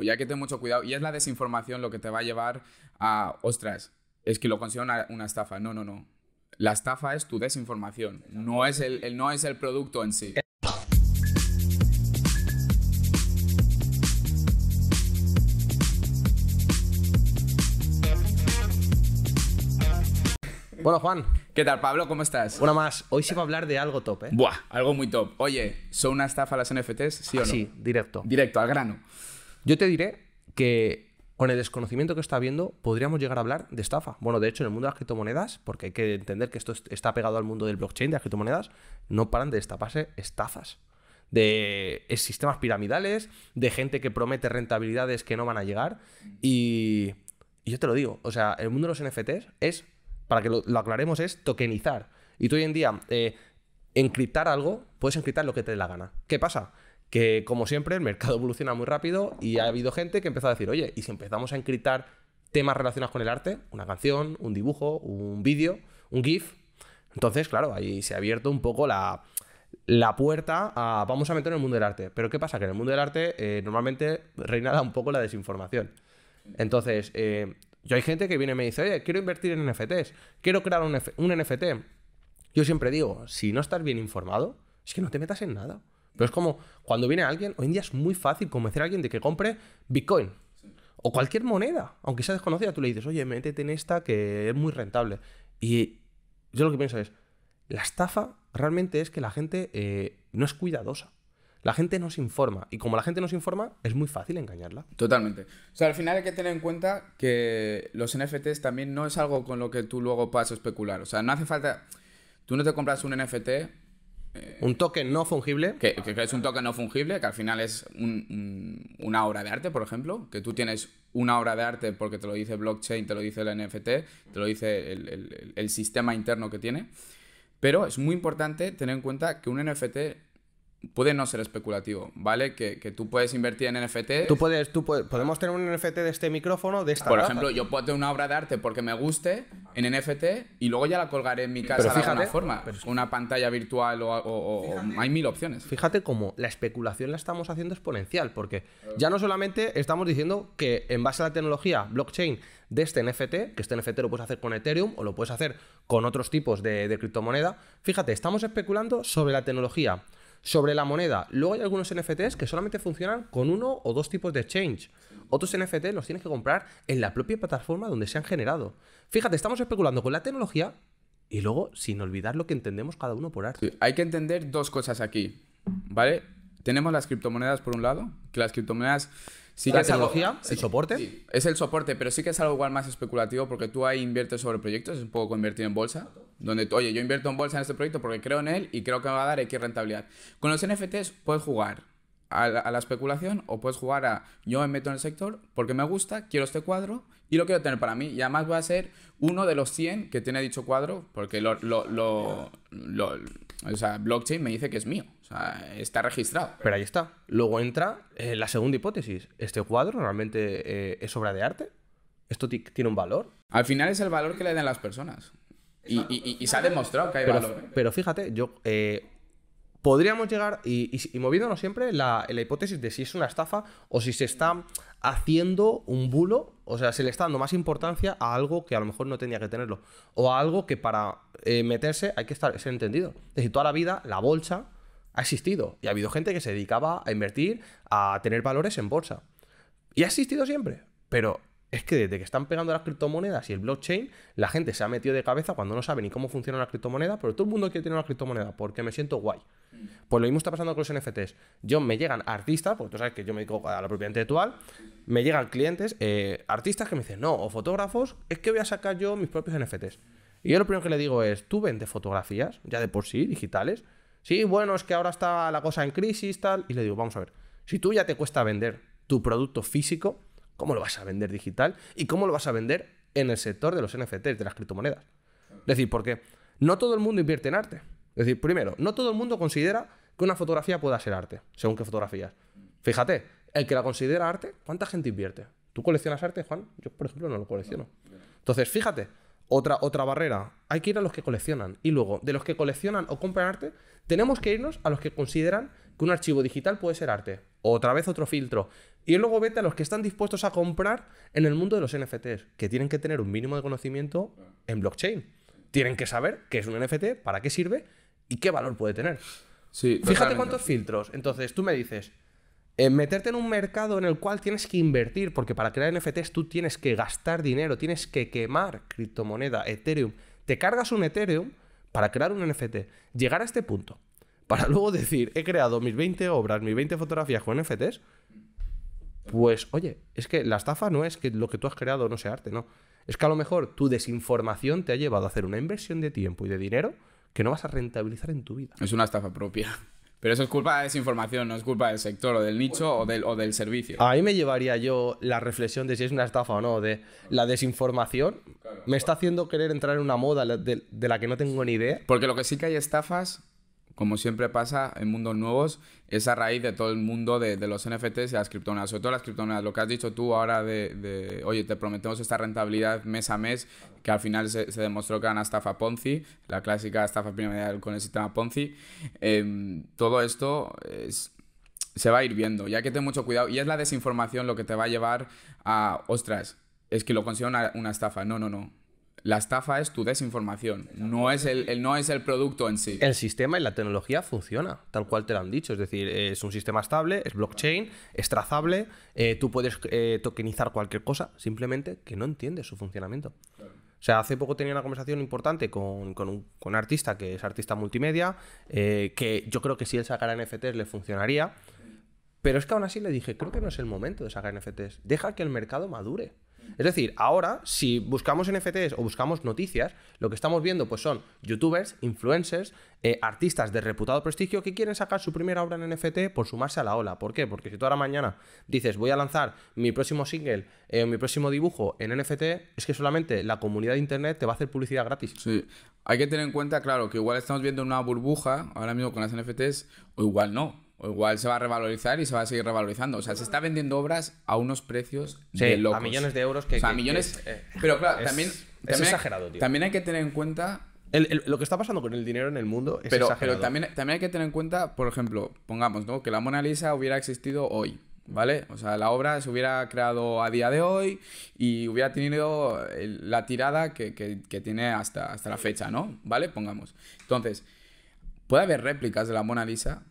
Y hay que tener mucho cuidado. Y es la desinformación lo que te va a llevar a, ostras, es que lo considero una, una estafa. No, no, no. La estafa es tu desinformación, no es el, el- no es el producto en sí. Bueno, Juan, ¿Qué tal, Pablo? ¿Cómo estás? una más. Hoy sí va a hablar de algo top, ¿eh? Buah, algo muy top. Oye, ¿son una estafa las NFTs? ¿Sí o no? Sí, directo. Directo, al grano. Yo te diré que con el desconocimiento que está habiendo, podríamos llegar a hablar de estafa. Bueno, de hecho, en el mundo de las criptomonedas, porque hay que entender que esto es- está pegado al mundo del blockchain, de las criptomonedas, no paran de destaparse estafas. De eh, sistemas piramidales, de gente que promete rentabilidades que no van a llegar. Y, yo te lo digo, o sea, el mundo de los NFTs es, para que lo, lo aclaremos, es tokenizar. Y tú hoy en día, eh, encriptar algo, puedes encriptar lo que te dé la gana. ¿Qué pasa? Que como siempre el mercado evoluciona muy rápido y ha habido gente que empezó a decir, oye, ¿y si empezamos a encriptar temas relacionados con el arte? Una canción, un dibujo, un vídeo, un GIF. Entonces, claro, ahí se ha abierto un poco la, la puerta a vamos a meter en el mundo del arte. Pero ¿qué pasa? Que en el mundo del arte eh, normalmente reina un poco la desinformación. Entonces, eh, yo hay gente que viene y me dice, oye, quiero invertir en NFTs, quiero crear un, un NFT. Yo siempre digo, si no estás bien informado, es que no te metas en nada. Pero es como cuando viene alguien, hoy en día es muy fácil convencer a alguien de que compre Bitcoin o cualquier moneda, aunque sea desconocida, tú le dices, oye, métete en esta que es muy rentable. Y yo lo que pienso es, la estafa realmente es que la gente eh, no es cuidadosa. La gente no se informa. Y como la gente no se informa, es muy fácil engañarla. Totalmente. O sea, al final hay que tener en cuenta que los NFTs también no es algo con lo que tú luego puedas especular. O sea, no hace falta... Tú no te compras un NFT Un token no fungible. que, que- es un token no fungible, que al final es un- un- una obra de arte, por ejemplo, que tú tienes una obra de arte porque te lo dice blockchain, te lo dice el NFT, te lo dice el- el sistema interno que tiene. Pero es muy importante tener en cuenta que un NFT puede no ser especulativo, ¿vale? Que, que tú puedes invertir en NFT. Tú puedes, tú puedes, podemos tener un NFT de este micrófono, de esta Por ejemplo, yo puedo tener una obra de arte porque me guste en NFT y luego ya la colgaré en mi casa Pero de alguna fíjate- forma. Una pantalla virtual o, o- o- o- hay mil opciones. Fíjate cómo la especulación la estamos haciendo exponencial, porque ya no solamente estamos diciendo que en base a la tecnología blockchain de este NFT, que este NFT lo puedes hacer con Ethereum o lo puedes hacer con otros tipos de, de criptomoneda, fíjate, estamos especulando sobre la tecnología, sobre la moneda. Luego hay algunos NFTs que solamente funcionan con uno o dos tipos de exchange. Otros NFTs los tienes que comprar en la propia plataforma donde se han generado. Fíjate, estamos especulando con la tecnología y luego sin olvidar lo que entendemos cada uno por arte. Hay que entender dos cosas aquí, ¿vale? Tenemos las criptomonedas por un lado, que las criptomonedas sí que la es algo- tecnología, el soporte. Sí, es el soporte, pero sí que es algo igual más especulativo porque tú ahí inviertes sobre proyectos, es un poco como invertir en bolsa, donde tú, oye, yo invierto en bolsa en este proyecto porque creo en él y creo que me va a dar X rentabilidad. Con los NFTs puedes jugar a la, a la especulación o puedes jugar a yo me meto en el sector porque me gusta, quiero este cuadro y lo quiero tener para mí y además voy a ser uno de los 100 que tiene dicho cuadro porque lo, lo, lo- lo- o sea, blockchain me dice que es mío, o sea, está registrado. Pero ahí está. Luego entra eh, la segunda hipótesis. ¿Este cuadro realmente eh, es obra de arte? ¿Esto ti- tiene un valor? Al final es el valor que le den las personas. Y, y- y- y se ha demostrado que hay Pero, valor. pero fíjate, yo eh, podríamos llegar, y, y- y moviéndonos siempre la, la hipótesis de si es una estafa o si se está haciendo un bulo, o sea, se le está dando más importancia a algo que a lo mejor no tenía que tenerlo, o a algo que para eh, meterse hay que estar, ser entendido. Es decir, toda la vida la bolsa ha existido y ha habido gente que se dedicaba a invertir, a tener valores en bolsa. Y ha existido siempre. Pero es que desde que están pegando las criptomonedas y el blockchain, la gente se ha metido de cabeza cuando no sabe ni cómo funciona una criptomoneda, pero todo el mundo quiere tener una criptomoneda porque me siento guay. Pues lo mismo está pasando con los NFTs. Yo me llegan artistas, porque tú sabes que yo me dedico a la propiedad intelectual, me llegan clientes, eh, artistas que me dicen, no, o fotógrafos, es que voy a sacar yo mis propios NFTs. Y yo lo primero que le digo es, ¿tú vendes fotografías ya de por sí, digitales? Sí, bueno, es que ahora está la cosa en crisis, tal. Y le digo, vamos a ver, si tú ya te cuesta vender tu producto físico, ¿cómo lo vas a vender digital? ¿Y cómo lo vas a vender en el sector de los NFTs, de las criptomonedas? Es decir, porque no todo el mundo invierte en arte. Es decir, primero, no todo el mundo considera que una fotografía pueda ser arte, según qué fotografías. Fíjate, el que la considera arte, ¿cuánta gente invierte? ¿Tú coleccionas arte, Juan? Yo, por ejemplo, no lo colecciono. Entonces, fíjate, otra, otra barrera. Hay que ir a los que coleccionan. Y luego, de los que coleccionan o compran arte, tenemos que irnos a los que consideran que un archivo digital puede ser arte. Otra vez otro filtro. Y luego vete a los que están dispuestos a comprar en el mundo de los NFTs, que tienen que tener un mínimo de conocimiento en blockchain. Tienen que saber qué es un NFT, para qué sirve y qué valor puede tener. Sí, Fíjate cuántos filtros. Entonces, tú me dices, eh, meterte en un mercado en el cual tienes que invertir, porque para crear NFTs tú tienes que gastar dinero, tienes que quemar criptomoneda, Ethereum. Te cargas un Ethereum para crear un NFT. Llegar a este punto, para luego decir, he creado mis 20 obras, mis 20 fotografías con NFTs, pues oye, es que la estafa no es que lo que tú has creado no sea arte, no. Es que a lo mejor tu desinformación te ha llevado a hacer una inversión de tiempo y de dinero que no vas a rentabilizar en tu vida. Es una estafa propia. Pero eso es culpa de desinformación, no es culpa del sector o del nicho o del, o del servicio. Ahí me llevaría yo la reflexión de si es una estafa o no, de la desinformación. Me está haciendo querer entrar en una moda de, de la que no tengo ni idea. Porque lo que sí que hay estafas, como siempre pasa en mundos nuevos, es a raíz de todo el mundo de, los NFTs y las criptomonedas. Sobre todo las criptomonedas. Lo que has dicho tú ahora de, oye, te prometemos esta rentabilidad mes a mes, que al final se, demostró que era una estafa Ponzi, la clásica estafa piramidal con el sistema Ponzi. Eh, todo esto es, se va a ir viendo. Y hay que tener mucho cuidado. Y es la desinformación lo que te va a llevar a, ostras, es que lo considero una, una estafa. No, no, no. La estafa es tu desinformación, no es el, no es el producto en sí. El sistema y la tecnología funciona, tal cual te lo han dicho. Es decir, es un sistema estable, es blockchain, es trazable, eh, tú puedes eh, tokenizar cualquier cosa, simplemente que no entiendes su funcionamiento. O sea, hace poco tenía una conversación importante con, con un, con artista que es artista multimedia, eh, que yo creo que si él sacara NFTs le funcionaría, pero es que aún así le dije, creo que no es el momento de sacar NFTs, deja que el mercado madure. Es decir, ahora, si buscamos NFTs o buscamos noticias, lo que estamos viendo pues son youtubers, influencers, eh, artistas de reputado prestigio que quieren sacar su primera obra en NFT por sumarse a la ola. ¿Por qué? Porque si tú ahora mañana dices voy a lanzar mi próximo single, eh, mi próximo dibujo en NFT, es que solamente la comunidad de internet te va a hacer publicidad gratis. Sí. Hay que tener en cuenta, claro, que igual estamos viendo una burbuja ahora mismo con las NFTs, o igual no. O igual se va a revalorizar y se va a seguir revalorizando. O sea, se está vendiendo obras a unos precios Sí, de a millones de euros que- O sea, que- millones. que es, eh, pero claro, es- también. es también hay- exagerado, tío. También hay que tener en cuenta El- el- lo que está pasando con el dinero en el mundo es pero, exagerado. pero también, también hay que tener en cuenta, por ejemplo, pongamos, ¿no? Que la Mona Lisa hubiera existido hoy, ¿vale? O sea, la obra se hubiera creado a día de hoy y hubiera tenido la tirada que, que- que tiene hasta, hasta la fecha, ¿no? ¿Vale? Pongamos. Entonces, puede haber réplicas de la Mona Lisa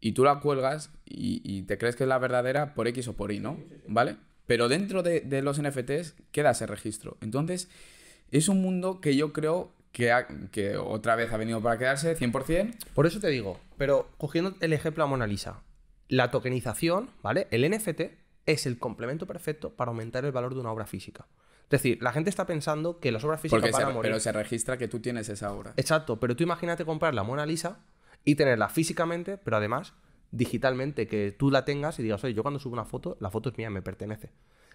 y tú la cuelgas y, y te crees que es la verdadera por X o por Y, ¿no? ¿Vale? Pero dentro de, de los NFTs queda ese registro. Entonces, es un mundo que yo creo que, ha- que otra vez ha venido para quedarse 100%. Por eso te digo, pero cogiendo el ejemplo a Mona Lisa, la tokenización, ¿vale? El NFT es el complemento perfecto para aumentar el valor de una obra física. Es decir, la gente está pensando que las obras físicas Porque van se, a morir. pero se registra que tú tienes esa obra. Exacto, pero tú imagínate comprar la Mona Lisa y tenerla físicamente, pero además digitalmente, que tú la tengas y digas, oye, yo cuando subo una foto, la foto es mía, me pertenece.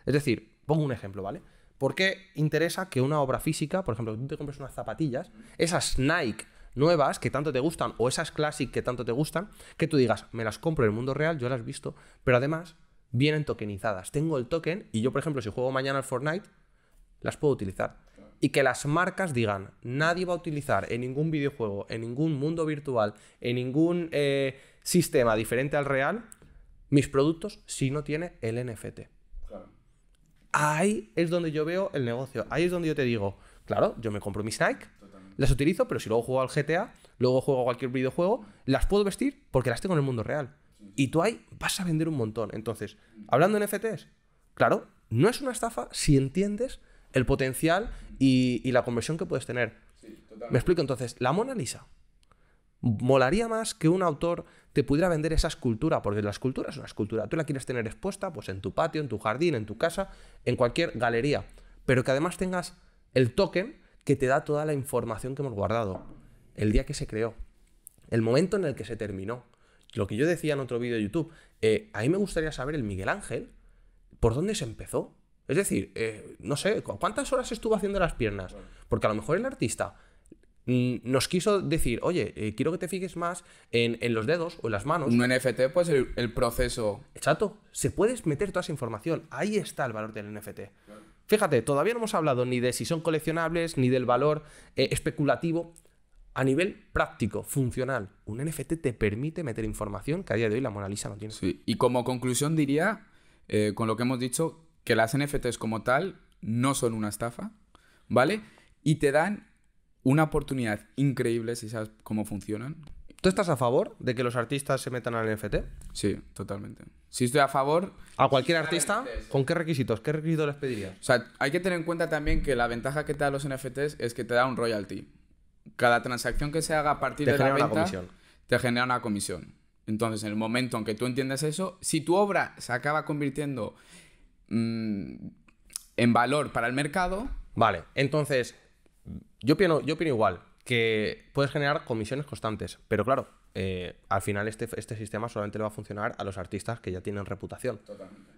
Es decir, pongo un ejemplo, ¿vale? ¿Por qué interesa que una obra física, por ejemplo, tú te compres unas zapatillas, esas Nike nuevas que tanto te gustan o esas Classic que tanto te gustan, que tú digas, me las compro en el mundo real, yo las he visto, pero además vienen tokenizadas. Tengo el token y yo, por ejemplo, si juego mañana al Fortnite, las puedo utilizar. Y que las marcas digan, nadie va a utilizar en ningún videojuego, en ningún mundo virtual, en ningún eh, sistema diferente al real, mis productos si no tiene el NFT. Ahí es donde yo veo el negocio. Ahí es donde yo te digo, claro, yo me compro mis Nike, las utilizo, pero si luego juego al GTA, luego juego a cualquier videojuego, las puedo vestir porque las tengo en el mundo real. Y tú ahí vas a vender un montón. Entonces, hablando de NFTs, claro, no es una estafa si entiendes el potencial y, y la conversión que puedes tener. Me explico entonces, la Mona Lisa. Molaría más que un autor te pudiera vender esa escultura, porque la escultura es una escultura. Tú la quieres tener expuesta pues en tu patio, en tu jardín, en tu casa, en cualquier galería. Pero que además tengas el token que te da toda la información que hemos guardado. El día que se creó. El momento en el que se terminó. Lo que yo decía en otro vídeo de YouTube. eh, a mí me gustaría saber el Miguel Ángel por dónde se empezó. Es decir, eh, no sé, ¿cu- ¿cuántas horas estuvo haciendo las piernas? Porque a lo mejor el artista mm, nos quiso decir, oye, eh, quiero que te fijes más en, en los dedos o en las manos. Un NFT, pues el, el proceso. Exacto, se puedes meter toda esa información. Ahí está el valor del NFT. Fíjate, todavía no hemos hablado ni de si son coleccionables, ni del valor eh, especulativo. A nivel práctico, funcional, un NFT te permite meter información que a día de hoy la Mona Lisa no tiene. Sí. Y como conclusión diría eh, con lo que hemos dicho, que las NFTs como tal no son una estafa, ¿vale? Y te dan una oportunidad increíble si sabes cómo funcionan. ¿Tú estás a favor de que los artistas se metan al NFT? Sí, totalmente. Si estoy a favor, ¿A cualquier artista? ¿Con qué requisitos? ¿Qué requisitos les pedirías? O sea, hay que tener en cuenta también que la ventaja que te da los NFTs es que te da un royalty. Cada transacción que se haga a partir Te de la genera una venta comisión. te genera una comisión. Entonces, en el momento en que tú entiendes eso, si tu obra se acaba convirtiendo mm, en valor para el mercado, Vale, entonces, yo opino, yo opino igual, que puedes generar comisiones constantes, pero claro, eh, al final este, este sistema solamente le va a funcionar a los artistas que ya tienen reputación.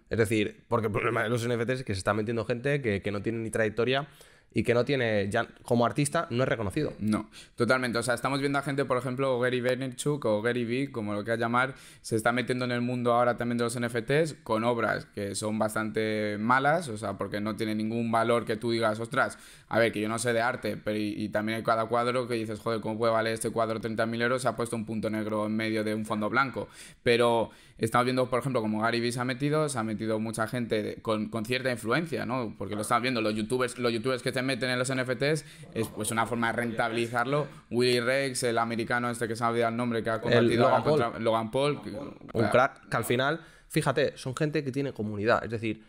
Es decir, porque el problema de los NFTs es que se está metiendo gente que, que no tiene ni trayectoria y que no tiene, ya como artista, no es reconocido. No, totalmente. O sea, estamos viendo a gente, por ejemplo, Gary Vaynerchuk o Gary Vee, como lo quieras llamar, se está metiendo en el mundo ahora también de los NFTs con obras que son bastante malas, o sea, porque no tienen ningún valor que tú digas, ostras, a ver, que yo no sé de arte, pero y, también hay cada cuadro que dices, joder, ¿cómo puede valer este cuadro 30.000 euros? Se ha puesto un punto negro en medio de un fondo blanco. Pero estamos viendo, por ejemplo, como Gary Vee se ha metido, se ha metido mucha gente con, con cierta influencia, ¿no? Porque lo estamos viendo, los youtubers, los youtubers que se meten en los NFTs es pues una forma de rentabilizarlo. Willy Rex, el americano este que se me ha olvidado el nombre, que ha combatido Logan a contra- Logan Paul. que- Un crack que al final, fíjate, son gente que tiene comunidad. Es decir,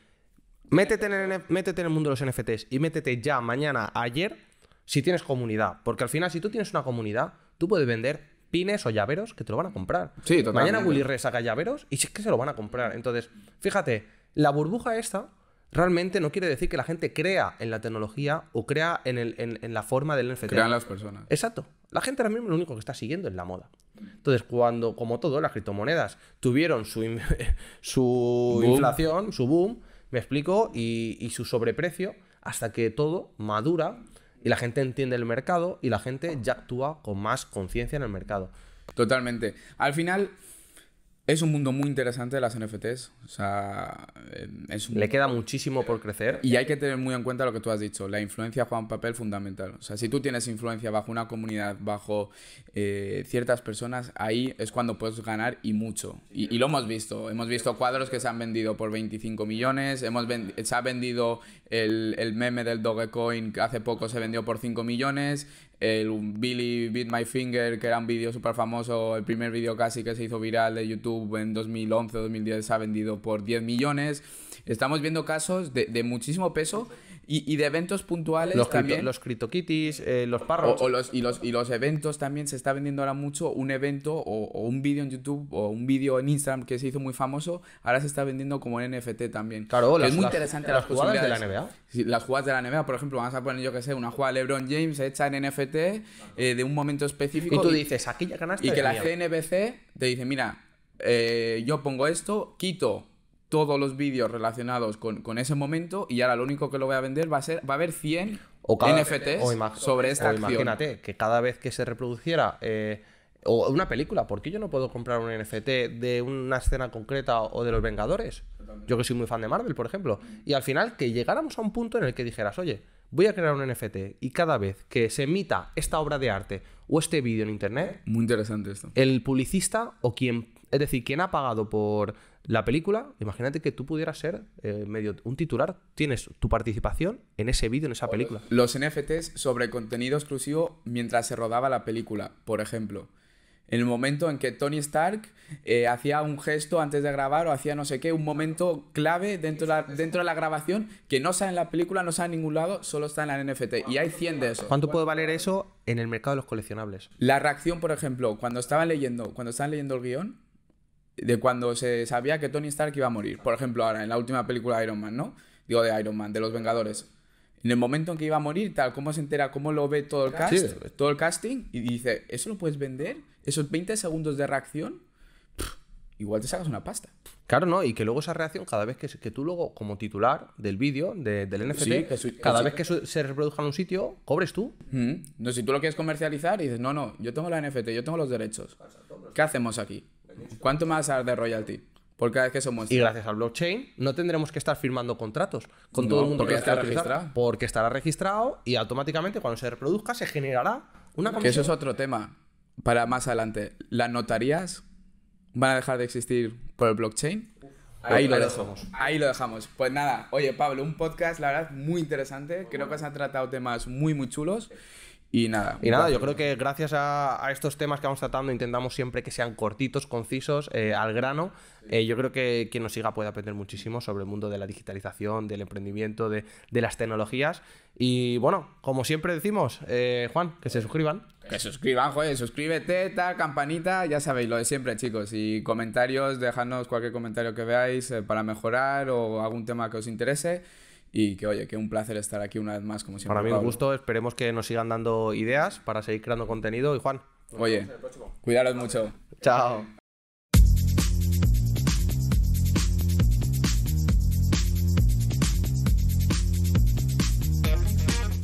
métete en el, métete en el mundo de los NFTs y métete ya, mañana, ayer, si tienes comunidad. Porque al final, si tú tienes una comunidad, tú puedes vender pines o llaveros que te lo van a comprar. Sí, totalmente. Mañana Willy Rex saca llaveros y sí que se lo van a comprar. Entonces, fíjate, la burbuja esta realmente no quiere decir que la gente crea en la tecnología o crea en, el- en- en la forma del NFT. Crean las personas. Exacto. La gente ahora mismo lo único que está siguiendo es la moda. Entonces, cuando, como todo, las criptomonedas tuvieron su, su Boom. inflación, su boom, me explico, y, y su sobreprecio, hasta que todo madura y la gente entiende el mercado y la gente ya actúa con más conciencia en el mercado. Totalmente. Al final, es un mundo muy interesante las NFTs. O sea, es un Le queda muchísimo por crecer. Y hay que tener muy en cuenta lo que tú has dicho. La influencia juega un papel fundamental. O sea, si tú tienes influencia bajo una comunidad, bajo eh, ciertas personas, ahí es cuando puedes ganar y mucho. Y, y lo hemos visto. Hemos visto cuadros que se han vendido por 25 millones. Hemos se ha vendido el, el meme del Dogecoin que hace poco se vendió por 5 millones. El Billy Beat My Finger, que era un vídeo súper famoso, el primer vídeo casi que se hizo viral de YouTube en 2011 2010, se ha vendido por 10 millones. Estamos viendo casos de, de muchísimo peso y, y de eventos puntuales Los, cripto- también. los CryptoKitties, eh, los o, parrots. o los, y, los, y los eventos también se está vendiendo ahora mucho. Un evento o, o un vídeo en YouTube o un vídeo en Instagram que se hizo muy famoso, ahora se está vendiendo como en NFT también. Claro, las- es muy las- interesante las las, jugadas de la. NBA. Sí, las jugadas de la NBA, por ejemplo, vamos a poner, yo que sé, una jugada de LeBron James hecha en NFT eh, de un momento específico. y tú dices, aquí ya ganaste. Y que la mía". CNBC te dice, mira, eh, yo pongo esto, quito todos los vídeos relacionados con, con ese momento y ahora lo único que lo voy a vender va a ser, va a haber 100 O cada- NFTs o sobre esta o acción. Imagínate que cada vez que se reproduciera eh, o una película, ¿por qué yo no puedo comprar un NFT de una escena concreta o de los Vengadores? Yo que soy muy fan de Marvel, por ejemplo. Y al final que llegáramos a un punto en el que dijeras, oye, voy a crear un NFT y cada vez que se emita esta obra de arte o este vídeo en internet, Muy interesante esto. el publicista o quien, es decir, quien ha pagado por la película, imagínate que tú pudieras ser eh, medio un titular, tienes tu participación en ese vídeo, en esa película. Los NFTs sobre contenido exclusivo mientras se rodaba la película, por ejemplo. En el momento en que Tony Stark eh, hacía un gesto antes de grabar o hacía no sé qué, un momento clave dentro de, la, dentro de la grabación que no sale en la película, no sale en ningún lado, solo está en la NFT. Y hay 100 de esos. ¿Cuánto puede valer eso en el mercado de los coleccionables? La reacción, por ejemplo, cuando estaban leyendo, cuando estaban leyendo el guion, de cuando se sabía que Tony Stark iba a morir. Por ejemplo, ahora en la última película de Iron Man, ¿no? Digo de Iron Man, de los Vengadores. En el momento en que iba a morir, tal, cómo se entera, cómo lo ve todo el cast, Sí. todo el casting, y dice, ¿eso lo puedes vender? Esos 20 segundos de reacción, pff, igual te sacas una pasta. Claro, ¿no? Y que luego esa reacción, cada vez que, tú luego, como titular del vídeo, de- del NFT, Sí, que su- que cada vez que se reproduzca en un sitio, cobres tú. Mm. No, si tú lo quieres comercializar y dices, no, no, yo tengo la NFT, yo tengo los derechos. ¿Qué hacemos aquí? ¿Cuánto me vas a dar de royalty? Por cada vez que eso Y gracias al blockchain no tendremos que estar firmando contratos con No, todo el mundo que utilizar, registrado. Porque estará registrado y automáticamente cuando se reproduzca se generará una Que comisión. eso es otro tema para más adelante. ¿Las notarías van a dejar de existir por el blockchain? Ahí lo Ahí lo dejamos. Ahí lo dejamos. Pues nada, oye Pablo, un podcast la verdad muy interesante. Creo que se han tratado temas muy muy chulos. Y nada. Y nada, yo creo que gracias a, a estos temas que vamos tratando intentamos siempre que sean cortitos, concisos, eh, al grano. Eh, yo creo que quien nos siga puede aprender muchísimo sobre el mundo de la digitalización, del emprendimiento, de, de las tecnologías. Y bueno, como siempre decimos, eh, Juan, que se suscriban. Que suscriban, joder, suscríbete, tal, campanita, ya sabéis, lo de siempre, chicos. Y comentarios, dejadnos cualquier comentario que veáis eh, para mejorar o algún tema que os interese. Y que, oye, que un placer estar aquí una vez más, como siempre. Para mí un gusto, esperemos que nos sigan dando ideas para seguir creando contenido. Y Juan, Oye, cuidaros mucho. chao.